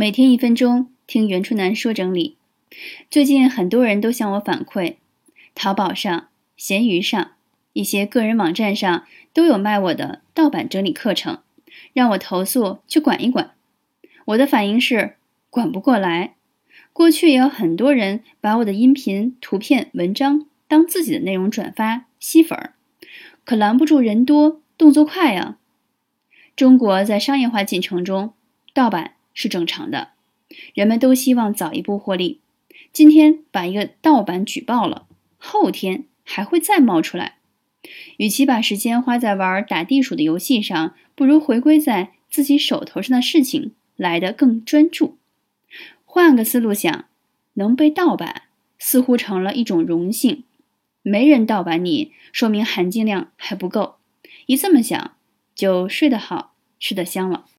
每天一分钟，听袁春楠说整理。最近很多人都向我反馈，淘宝上、闲鱼上、一些个人网站上都有卖我的盗版整理课程，让我投诉去管一管。我的反应是管不过来。过去也有很多人把我的音频、图片、文章当自己的内容转发吸粉儿，可拦不住人多动作快呀。中国在商业化进程中，盗版。是正常的，人们都希望早一步获利。今天把一个盗版举报了，后天还会再冒出来。与其把时间花在玩打地鼠的游戏上，不如回归在自己手头上的事情来得更专注。换个思路想，能被盗版似乎成了一种荣幸。没人盗版你，说明含金量还不够。一这么想，就睡得好，吃得香了。